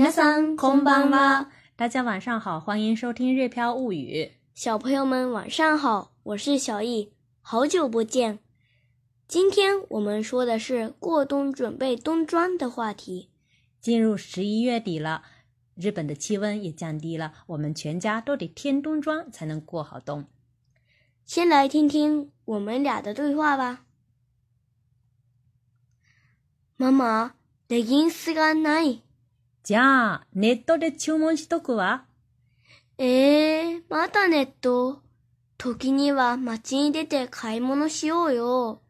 んこん空んは。大家晚上好，欢迎收听《日飘物语》。小朋友们晚上好，我是小易，好久不见。今天我们说的是过冬准备冬装的话题。进入十一月底了，日本的气温也降低了，我们全家都得添冬装才能过好冬。先来听听我们俩的对话吧。妈妈，レギンスがない。じゃあ、ネットで注文しとくわ。ええー、またネット。時には街に出て買い物しようよ。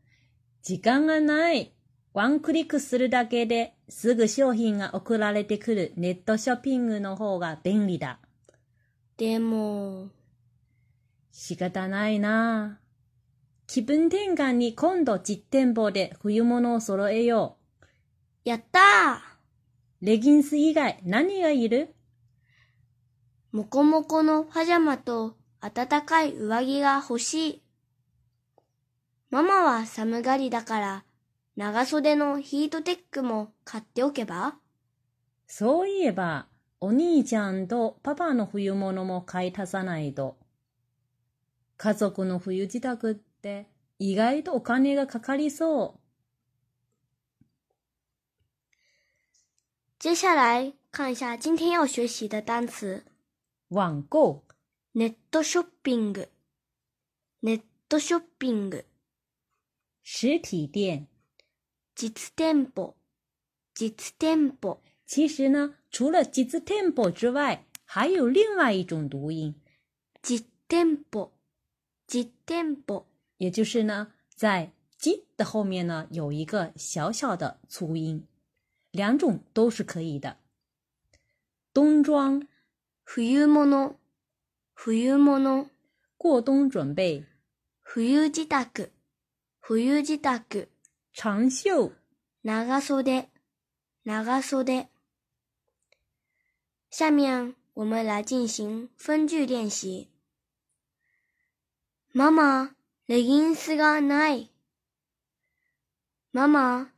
時間がない。ワンクリックするだけですぐ商品が送られてくるネットショッピングの方が便利だ。でも、仕方ないな。気分転換に今度実店舗で冬物を揃えよう。やったーレギンス以外何がいるもこもこのパジャマと暖かい上着が欲しい。ママは寒がりだから長袖のヒートテックも買っておけばそういえば、お兄ちゃんとパパの冬物も買い足さないと。家族の冬自宅って意外とお金がかかりそう。接下来看一下今天要学习的单词：网购 n e t shopping）、n e t shopping；实体店（実店舗）、実店铺？其实呢，除了実店铺之外，还有另外一种读音：実店铺，実店铺，也就是呢，在実的后面呢，有一个小小的粗音。两种都是可以的。冬装，冬物，冬物，过冬准备，冬时达，冬时达，长袖，长袖，下面我们来进行分句练习。妈妈 l e g g i がない。妈妈。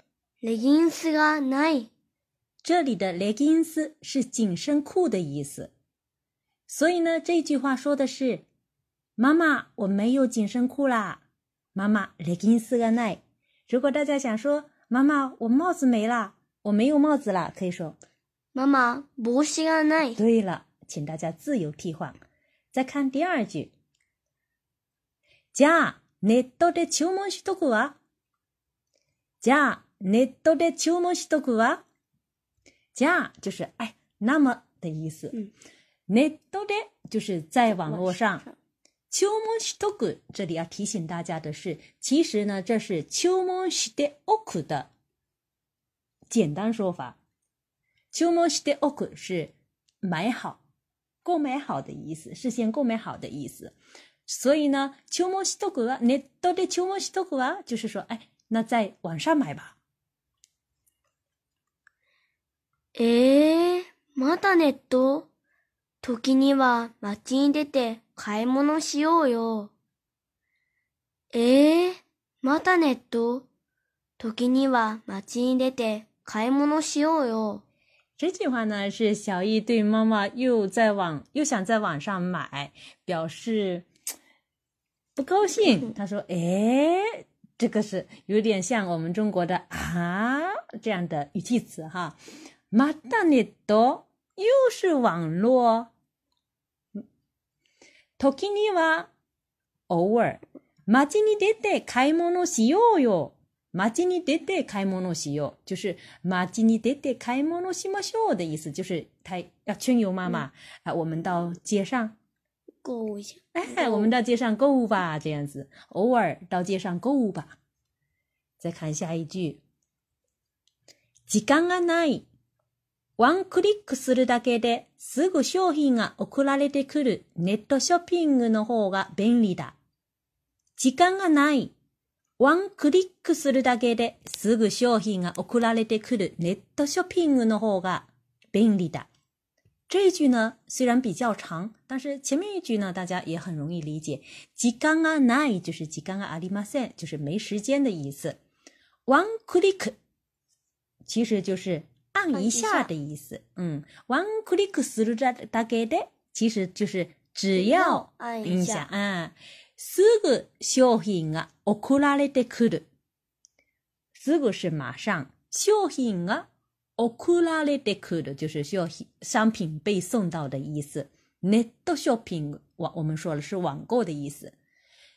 Leggings がない。这里的 leggings 是紧身裤的意思，所以呢，这句话说的是妈妈我没有紧身裤啦。妈妈 leggings 如果大家想说妈妈我帽子没了，我没有帽子了，可以说妈妈帽子がな对了，请大家自由替换。再看第二句。じゃネットで注文しとくわ。じゃ你到底しとくわ。じ啊？あ、就是哎，那么的意思。ネ你到底就是在网络上秋末しとく，这里要提醒大家的是，其实呢，这是秋末し的おく的简单说法。秋末し的おく是买好、购买好的意思，事先购买好的意思。所以呢，秋末とくは啊，你到底秋末しとく啊，就是说，哎，那在网上买吧。ええー、またネット時には街に出て買い物しようよ。ええー、またネット時には街に出て買い物しようよ。这句话呢是小易对妈妈又在网又想在网上买，表示不高兴。他说：“哎，这个是有点像我们中国的啊这样的语气词哈。”またネット、又是网络。時には、偶尔、街に出て買い物しようよ。街に出て買い物しよう。就是街に出て買い物しましょう的意思。就是台要春游妈妈、啊，我们到街上购物一下。哎，我们到街上购物吧，这样子。偶尔到街上购物吧。再看下一句。時間がない。ワンクリックするだけですぐ商品が送られてくるネットショッピングの方が便利だ。時間がない。ワンクリックするだけですぐ商品が送られてくるネットショッピングの方が便利だ。这一句呢虽然比较长，但是前面一句呢大家也很容易理解。時間がない就是時間がありません，就是没时间的意思。ワンクリック其实就是。按一下的意思，嗯，ワンクリックするだ大概的，其实就是只要按一下啊。すぐ商品が送られてくる，すぐ是马上，商品が送られてくる就是需商品被送到的意思。ネットショッピング我们说了是网购的意思。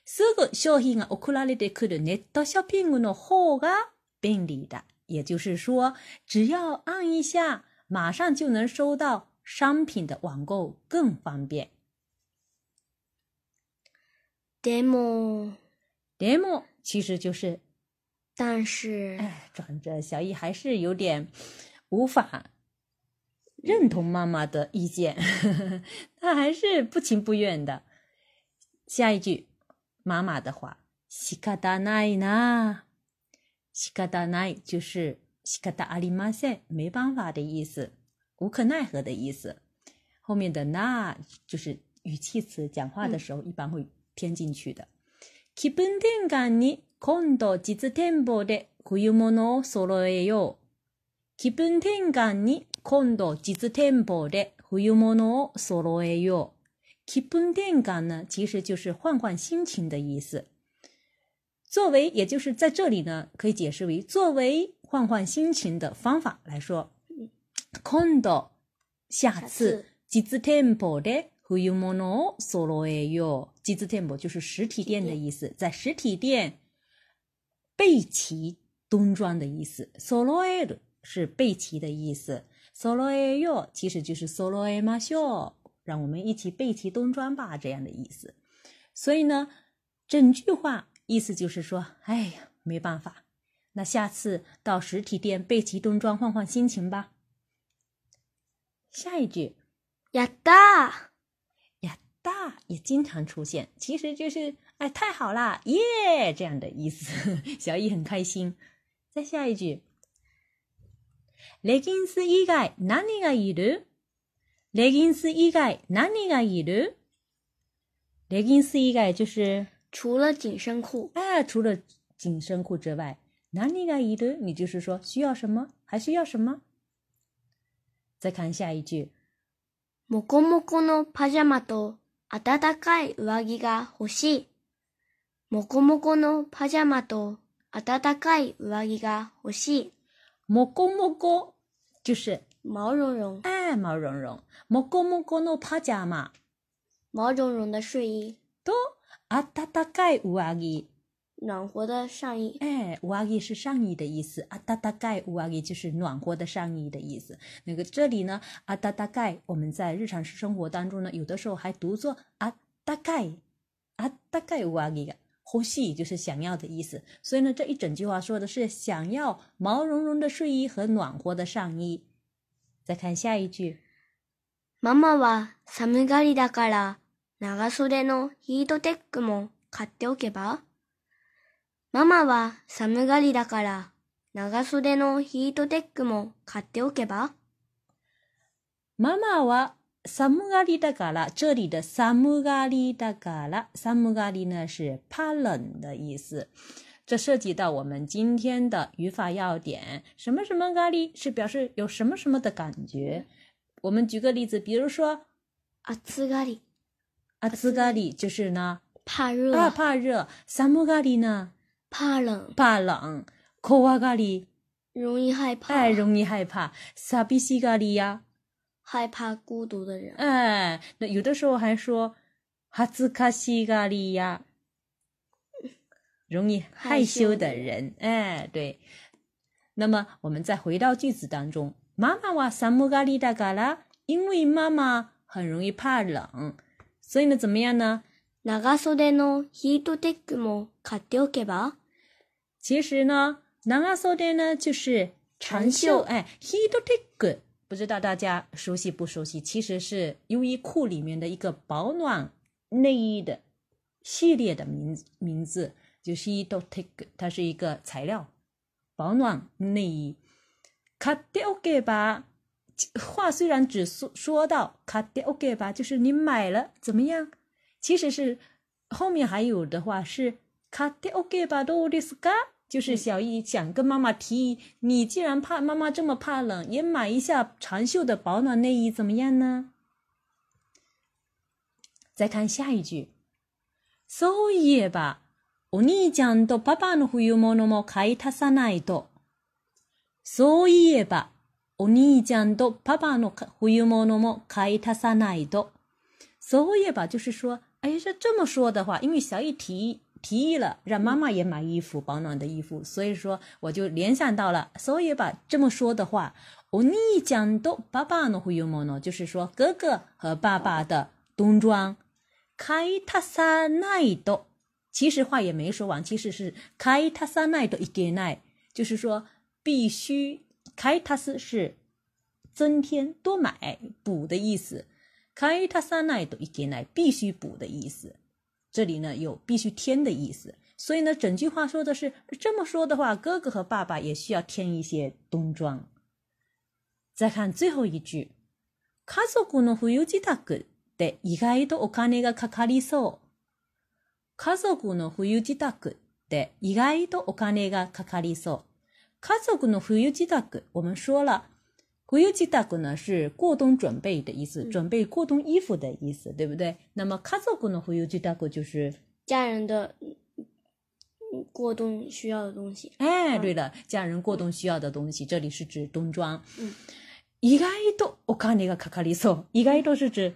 すぐ商品が送られてくるネットショッピングの方が便利だ。也就是说，只要按一下，马上就能收到商品的网购更方便。demo demo 其实就是，但是哎，转折，小易还是有点无法认同妈妈的意见，他 还是不情不愿的。下一句，妈妈的话：西卡达いな。西卡达奈就是西卡达阿里马赛，没办法的意思，无可奈何的意思。后面的那，就是语气词，讲话的时候一般会添进去的。気分転換に今度実店舗で冬物を揃えよう。気分転換に今度実店舗で冬物を揃えよう。気分転換呢，其实就是换换心情的意思。作为，也就是在这里呢，可以解释为作为换换心情的方法来说。condo 下次吉子 tempo 的 hu yumo solo air yo 吉子 tempo 就是实体店的意思，在实体店背齐冬装的意思。solo i o 是背齐的意思，solo air yo u r 其实就是 solo air ma show，让我们一起背齐冬装吧这样的意思。所以呢，整句话。意思就是说，哎呀，没办法，那下次到实体店备齐冬装，换换心情吧。下一句，呀哒，呀哒也经常出现，其实就是，哎，太好啦，耶，这样的意思，小易很开心。再下一句，レギンス以外、ナニがいる？レギンス以外、ナニがいる？レギンス以外就是。除了紧身裤，哎，除了紧身裤之外，哪里来一堆？你就是说需要什么，还需要什么？再看下一句，モコモコのパジャマと暖かい上着が欲しい。モコモコのパジャマと暖かい上着が欲しい。モコ就是毛茸茸，哎，毛茸茸。モコモコのパジャマ，毛茸茸的睡衣。多。啊，大大盖乌阿姨，暖和的上衣。哎，乌阿姨是上衣的意思。啊，大大盖乌阿姨就是暖和的上衣的意思。那个这里呢，啊，大大盖，我们在日常生活当中呢，有的时候还读作啊，大盖，啊，大概乌阿的。呼吸就是想要的意思。所以呢，这一整句话说的是想要毛茸茸的睡衣和暖和的上衣。再看下一句，妈妈は寒がりだから。長袖のヒートテックも買っておけばママは寒がりだから長袖のヒートテックも買っておけばママは寒がりだから、这里的寒がりだから、寒がり呢是怕冷的意思。这涉及到我们今天的语法要点。什么什么がり是表示有什么什么的感觉。我们举个例子，比如说，暑がり。阿兹嘎里就是呢，怕热；怕怕热。萨姆嘎里呢，怕冷；怕冷。可瓦咖里，容易害怕，哎，容易害怕。萨比西嘎喱呀，害怕孤独的人。哎，那有的时候还说哈兹卡西嘎喱呀，容易害羞的人。哎，对。那么我们再回到句子当中，妈妈哇，萨姆嘎里达嘎啦，因为妈妈很容易怕冷。所以呢，怎么样呢？长袖的 Heat Tech 也买上。其实呢，长袖呢就是长袖，哎，Heat Tech 不知道大家熟悉不熟悉？其实是优衣库里面的一个保暖内衣的系列的名名字，就是 Heat Tech，它是一个材料，保暖内衣。买上。话虽然只说说到卡迪奥给吧，就是你买了怎么样？其实是后面还有的话是卡迪奥给吧多乌迪斯嘎，就是小易想跟妈妈提议，你既然怕妈妈这么怕冷，也买一下长袖的保暖内衣怎么样呢？再看下一句，所以吧，我你讲到爸爸的冬物么买脱撒奈多，所以吧。我尼将多爸爸诺忽悠么诺么开他三そういえば、就是说，哎，这这么说的话，因为小一提提议了，让妈妈也买衣服，保暖的衣服，所以说，我就联想到了，所以吧，这么说的话，我尼将多爸爸诺忽悠么诺，就是说，哥哥和爸爸的冬装开他三い多，其实话也没说完，其实是开他三奈多一点奈，就是说必须。开塔斯是增添多买补的意思，开它三奈多一件来必须补的意思。这里呢有必须添的意思，所以呢整句话说的是这么说的话，哥哥和爸爸也需要添一些冬装。再看最后一句，家族の冬住宅って意外とお金がかかりそう。家族の冬住宅って意外とお金がかかりそう。卡座功能忽悠机大哥，我们说了忽悠机大哥呢是过冬准备的意思，准备过冬衣服的意思，对不对？那么卡座功能忽悠机大哥就是家人的过冬需要的东西。哎，对了，家人过冬需要的东西，这里是指冬装。嗯，一盖多我看那个卡卡里索，一盖多是指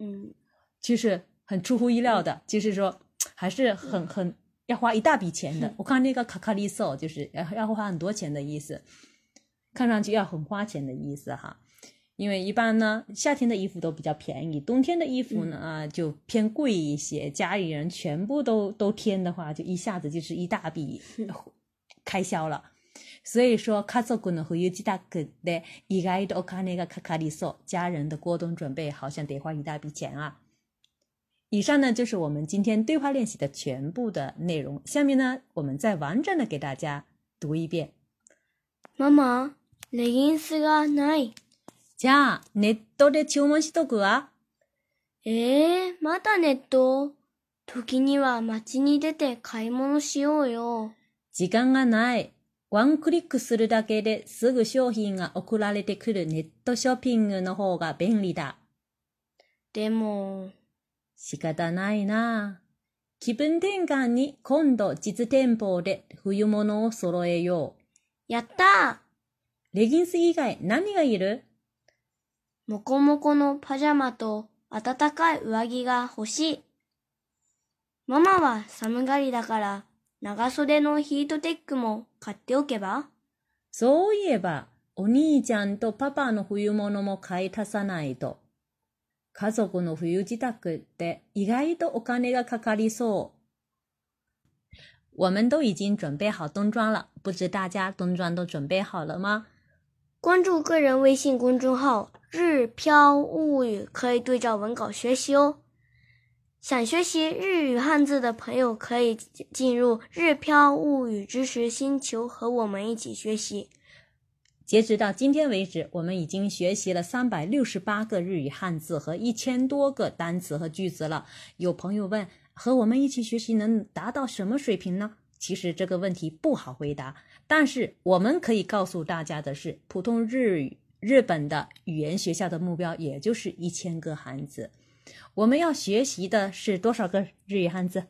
嗯，其实很出乎意料的，就是说还是很很。要花一大笔钱的，我看那个卡卡里索，就是要要花很多钱的意思，看上去要很花钱的意思哈。因为一般呢，夏天的衣服都比较便宜，冬天的衣服呢啊就偏贵一些。家里人全部都都添的话，就一下子就是一大笔开销了。所以说，卡索可能会有几大个的，一个一个我看那个卡卡里索，家人的过冬准备好像得花一大笔钱啊。以上呢就是我们今天对话练习的全部的内容。下面呢，我们再完整的给大家读一遍。ママ、レギンスがない。じゃあ、ネットで注文しとくわ。ええー、またネット時には街に出て買い物しようよ。時間がない。ワンクリックするだけですぐ商品が送られてくるネットショッピングの方が便利だ。でも、仕方ないな気分転換に今度実店舗で冬物を揃えよう。やったーレギンス以外何がいるもこもこのパジャマと暖かい上着が欲しい。ママは寒がりだから長袖のヒートテックも買っておけばそういえば、お兄ちゃんとパパの冬物も買い足さないと。カズの冬着たって意外とお金がかかりそう。我们都已经准备好冬装了，不知大家冬装都准备好了吗？关注个人微信公众号“日飘物语”，可以对照文稿学习哦。想学习日语汉字的朋友，可以进入“日飘物语”知识星球，和我们一起学习。截止到今天为止，我们已经学习了三百六十八个日语汉字和一千多个单词和句子了。有朋友问，和我们一起学习能达到什么水平呢？其实这个问题不好回答，但是我们可以告诉大家的是，普通日语日本的语言学校的目标也就是一千个汉字。我们要学习的是多少个日语汉字？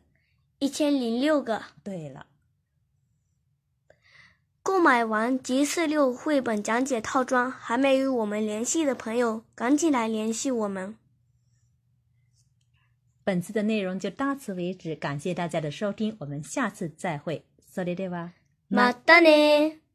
一千零六个。对了。购买完《吉四六》绘本讲解套装，还没与我们联系的朋友，赶紧来联系我们。本次的内容就到此为止，感谢大家的收听，我们下次再会。それでは，またね。